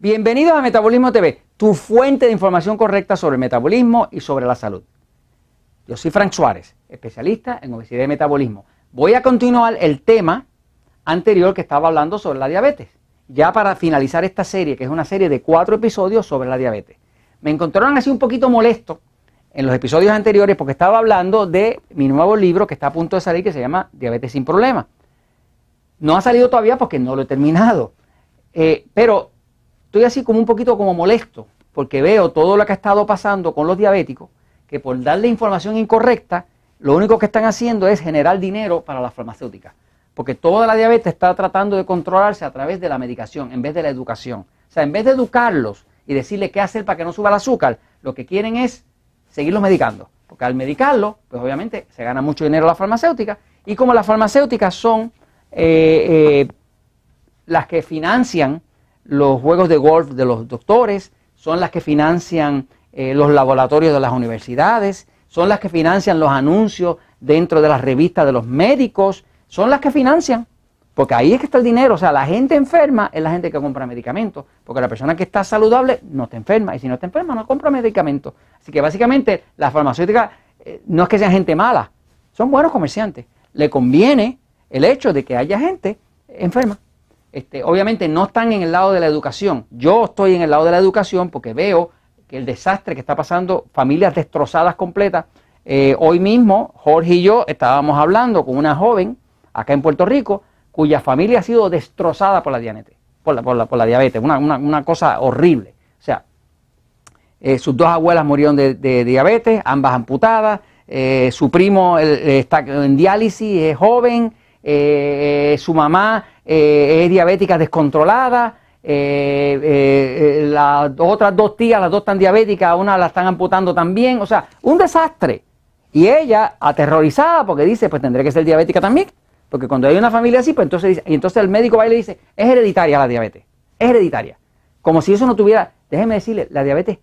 Bienvenidos a Metabolismo TV, tu fuente de información correcta sobre el metabolismo y sobre la salud. Yo soy Frank Suárez, especialista en obesidad y metabolismo. Voy a continuar el tema anterior que estaba hablando sobre la diabetes, ya para finalizar esta serie, que es una serie de cuatro episodios sobre la diabetes. Me encontraron así un poquito molesto en los episodios anteriores porque estaba hablando de mi nuevo libro que está a punto de salir que se llama Diabetes sin Problemas. No ha salido todavía porque no lo he terminado. Eh, pero estoy así como un poquito como molesto, porque veo todo lo que ha estado pasando con los diabéticos, que por darle información incorrecta, lo único que están haciendo es generar dinero para las farmacéuticas. Porque toda la diabetes está tratando de controlarse a través de la medicación en vez de la educación. O sea, en vez de educarlos y decirles qué hacer para que no suba el azúcar, lo que quieren es seguirlos medicando. Porque al medicarlo, pues obviamente se gana mucho dinero la farmacéutica. Y como las farmacéuticas son eh, eh, las que financian los juegos de golf de los doctores, son las que financian eh, los laboratorios de las universidades, son las que financian los anuncios dentro de las revistas de los médicos, son las que financian, porque ahí es que está el dinero, o sea, la gente enferma es la gente que compra medicamentos, porque la persona que está saludable no está enferma, y si no está enferma no compra medicamentos. Así que básicamente las farmacéuticas eh, no es que sean gente mala, son buenos comerciantes. Le conviene el hecho de que haya gente enferma. Este, obviamente no están en el lado de la educación. Yo estoy en el lado de la educación porque veo que el desastre que está pasando, familias destrozadas completas. Eh, hoy mismo, Jorge y yo estábamos hablando con una joven acá en Puerto Rico cuya familia ha sido destrozada por la diabetes, por la, por la, diabetes, una, cosa horrible. O sea, eh, sus dos abuelas murieron de, diabetes, ambas amputadas, eh, su primo está en diálisis, es joven, su mamá eh, es diabética descontrolada, eh, eh, las otras dos tías, las dos están diabéticas, una la están amputando también, o sea, un desastre. Y ella aterrorizada porque dice, pues tendré que ser diabética también, porque cuando hay una familia así, pues entonces dice, y entonces el médico va y le dice, es hereditaria la diabetes, es hereditaria. Como si eso no tuviera, déjeme decirle, la diabetes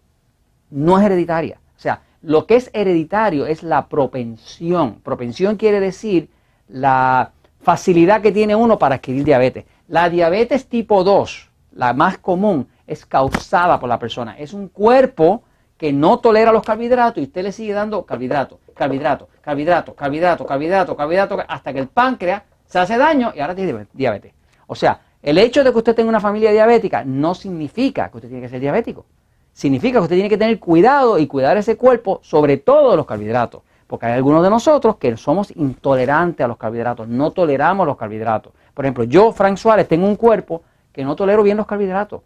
no es hereditaria. O sea, lo que es hereditario es la propensión. Propensión quiere decir la, facilidad que tiene uno para adquirir diabetes. La diabetes tipo 2, la más común, es causada por la persona. Es un cuerpo que no tolera los carbohidratos y usted le sigue dando carbohidratos, carbohidratos, carbohidratos, carbohidratos, carbohidratos, carbohidratos, hasta que el páncreas se hace daño y ahora tiene diabetes. O sea, el hecho de que usted tenga una familia diabética no significa que usted tiene que ser diabético. Significa que usted tiene que tener cuidado y cuidar ese cuerpo, sobre todo los carbohidratos. Porque hay algunos de nosotros que somos intolerantes a los carbohidratos, no toleramos los carbohidratos. Por ejemplo, yo, Frank Suárez, tengo un cuerpo que no tolero bien los carbohidratos.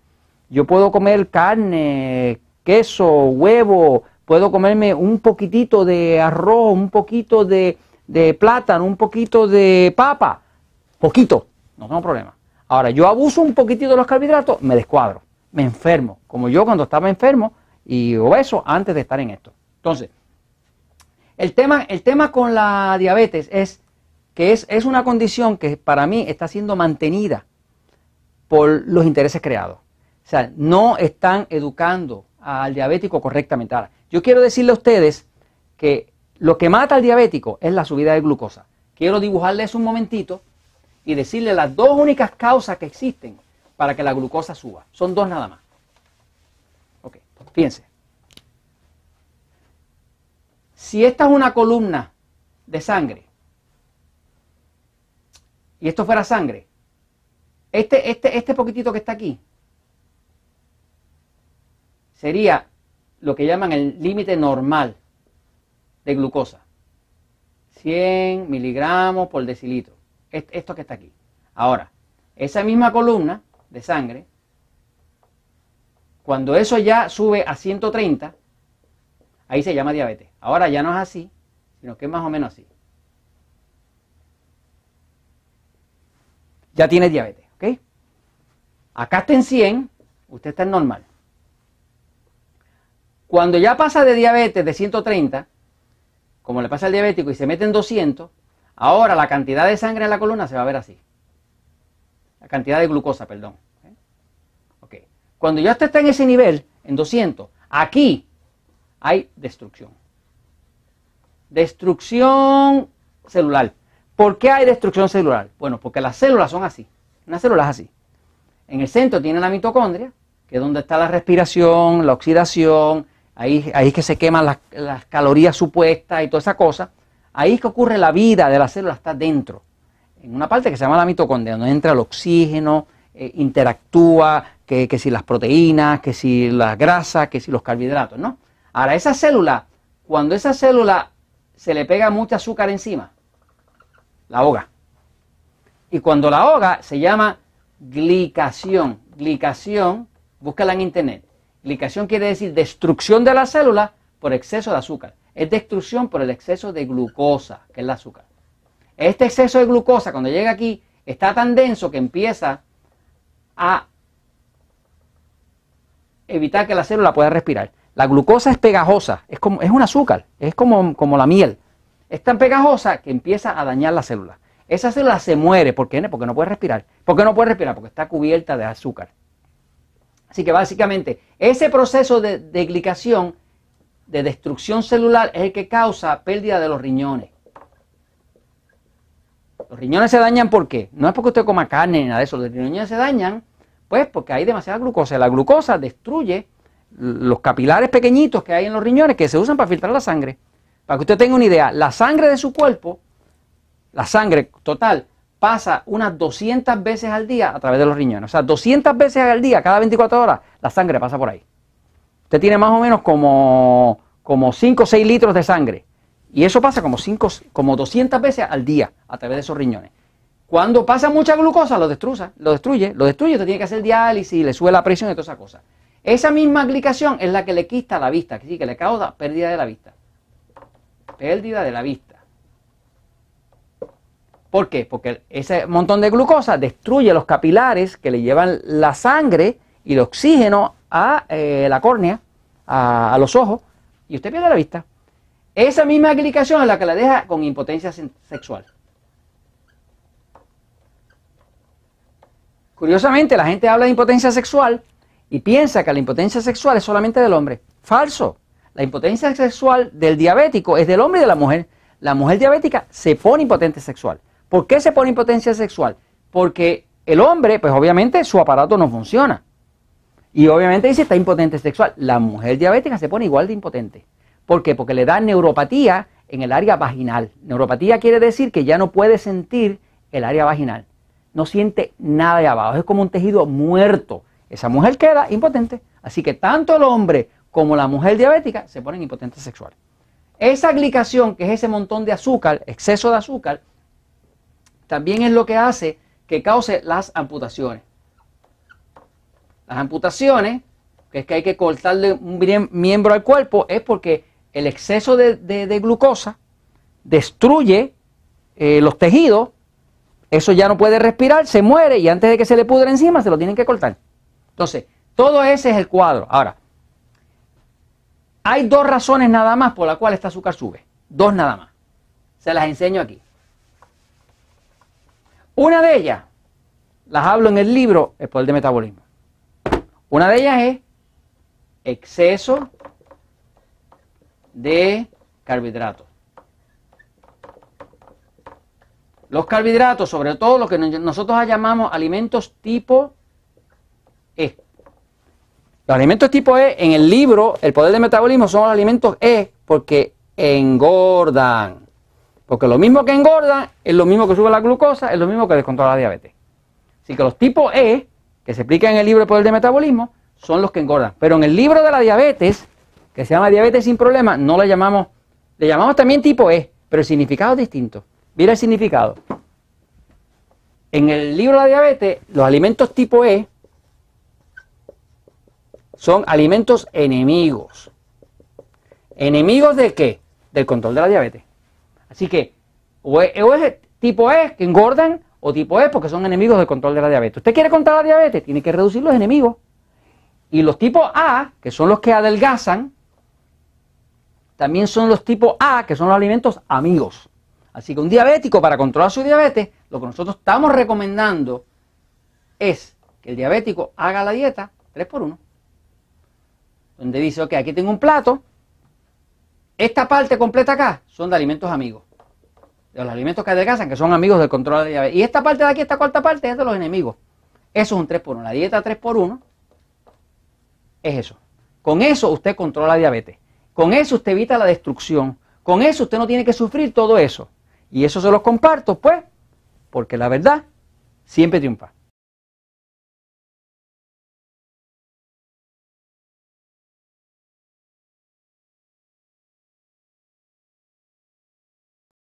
Yo puedo comer carne, queso, huevo, puedo comerme un poquitito de arroz, un poquito de, plátano, un poquito de papa, poquito, no tengo problema. Ahora, yo abuso un poquitito de los carbohidratos, me descuadro, me enfermo, como yo cuando estaba enfermo y obeso antes de estar en esto. Entonces, el tema, el tema con la diabetes es que es, es una condición que para mí está siendo mantenida por los intereses creados. O sea, no están educando al diabético correctamente. Ahora, yo quiero decirle a ustedes que lo que mata al diabético es la subida de glucosa. Quiero dibujarles un momentito y decirle las dos únicas causas que existen para que la glucosa suba. Son dos nada más. Ok, fíjense. Si esta es una columna de sangre y esto fuera sangre, este, este, este poquitito que está aquí sería lo que llaman el límite normal de glucosa. 100 miligramos por decilitro. Esto que está aquí. Ahora, esa misma columna de sangre, cuando eso ya sube a 130, ahí se llama diabetes. Ahora ya no es así, sino que es más o menos así. Ya tiene diabetes, ¿ok? Acá está en 100, usted está en normal. Cuando ya pasa de diabetes de 130, como le pasa al diabético y se mete en 200, ahora la cantidad de sangre en la columna se va a ver así. La cantidad de glucosa, perdón. ¿ok? Cuando ya usted está en ese nivel, en 200, aquí hay destrucción. Destrucción celular. ¿Por qué hay destrucción celular? Bueno, porque las células son así. Una célula es así. En el centro tiene la mitocondria que es donde está la respiración, la oxidación, ahí, ahí es que se queman las, calorías supuestas y toda esa cosa. Ahí es que ocurre la vida de la célula, está dentro. En una parte que se llama la mitocondria, donde entra el oxígeno, eh, interactúa, que, que, si las proteínas, que si las grasas, que si los carbohidratos, ¿no? Ahora, esa célula, cuando esa célula se le pega mucho azúcar encima, la ahoga. Y cuando la ahoga se llama glicación. Glicación, búscala en internet. Glicación quiere decir destrucción de la célula por exceso de azúcar. Es destrucción por el exceso de glucosa, que es el azúcar. Este exceso de glucosa, cuando llega aquí, está tan denso que empieza a evitar que la célula pueda respirar. La glucosa es pegajosa, es, como, es un azúcar, es como, como la miel. Es tan pegajosa que empieza a dañar la célula. Esa célula se muere, ¿por qué? Porque no puede respirar. ¿Por qué no puede respirar? Porque está cubierta de azúcar. Así que básicamente ese proceso de, de glicación, de destrucción celular, es el que causa pérdida de los riñones. Los riñones se dañan ¿por qué? No es porque usted coma carne ni nada de eso. Los riñones se dañan pues porque hay demasiada glucosa. La glucosa destruye los capilares pequeñitos que hay en los riñones que se usan para filtrar la sangre. Para que usted tenga una idea, la sangre de su cuerpo, la sangre total, pasa unas 200 veces al día a través de los riñones. O sea, 200 veces al día, cada 24 horas, la sangre pasa por ahí. Usted tiene más o menos como, como 5 o 6 litros de sangre. Y eso pasa como, 5, como 200 veces al día a través de esos riñones. Cuando pasa mucha glucosa, lo destruye, lo destruye, lo destruye, usted tiene que hacer diálisis, le sube la presión y todas esas cosas. Esa misma glicación es la que le quita la vista, que que le causa pérdida de la vista. Pérdida de la vista. ¿Por qué? Porque ese montón de glucosa destruye los capilares que le llevan la sangre y el oxígeno a eh, la córnea, a, a los ojos, y usted pierde la vista. Esa misma glicación es la que la deja con impotencia sexual. Curiosamente, la gente habla de impotencia sexual y piensa que la impotencia sexual es solamente del hombre. Falso. La impotencia sexual del diabético es del hombre y de la mujer. La mujer diabética se pone impotente sexual. ¿Por qué se pone impotencia sexual? Porque el hombre, pues obviamente su aparato no funciona. Y obviamente dice está impotente sexual. La mujer diabética se pone igual de impotente. ¿Por qué? Porque le da neuropatía en el área vaginal. Neuropatía quiere decir que ya no puede sentir el área vaginal no siente nada de abajo, es como un tejido muerto. Esa mujer queda impotente. Así que tanto el hombre como la mujer diabética se ponen impotentes sexuales. Esa glicación, que es ese montón de azúcar, exceso de azúcar, también es lo que hace que cause las amputaciones. Las amputaciones, que es que hay que cortarle un miembro al cuerpo, es porque el exceso de, glucosa destruye eh, los tejidos eso ya no puede respirar, se muere y antes de que se le pudre encima se lo tienen que cortar. Entonces, todo ese es el cuadro. Ahora, hay dos razones nada más por las cuales este azúcar sube. Dos nada más. Se las enseño aquí. Una de ellas, las hablo en el libro El poder de metabolismo. Una de ellas es exceso de carbohidratos. Los carbohidratos, sobre todo lo que nosotros llamamos alimentos tipo E. Los alimentos tipo E en el libro El poder del metabolismo son los alimentos E porque engordan. Porque lo mismo que engordan es lo mismo que sube la glucosa, es lo mismo que descontrola la diabetes. Así que los tipos E, que se explica en el libro El poder del metabolismo, son los que engordan. Pero en el libro de la diabetes, que se llama diabetes sin problemas, no le llamamos, le llamamos también tipo E, pero el significado es distinto. Mira el significado. En el libro de la diabetes, los alimentos tipo E son alimentos enemigos. ¿Enemigos de qué? Del control de la diabetes. Así que o es, tipo E que engordan o tipo E porque son enemigos del control de la diabetes. ¿Usted quiere controlar la diabetes? Tiene que reducir los enemigos. Y los tipos A, que son los que adelgazan, también son los tipos A, que son los alimentos amigos. Así que un diabético para controlar su diabetes, lo que nosotros estamos recomendando es que el diabético haga la dieta 3 por 1 Donde dice, ok, aquí tengo un plato, esta parte completa acá son de alimentos amigos. De los alimentos que adelgazan, que son amigos del control de la diabetes. Y esta parte de aquí, esta cuarta parte, es de los enemigos. Eso es un 3 por 1 La dieta 3 por 1 es eso. Con eso usted controla la diabetes. Con eso usted evita la destrucción. Con eso usted no tiene que sufrir todo eso. Y eso se los comparto, pues, porque la verdad siempre triunfa.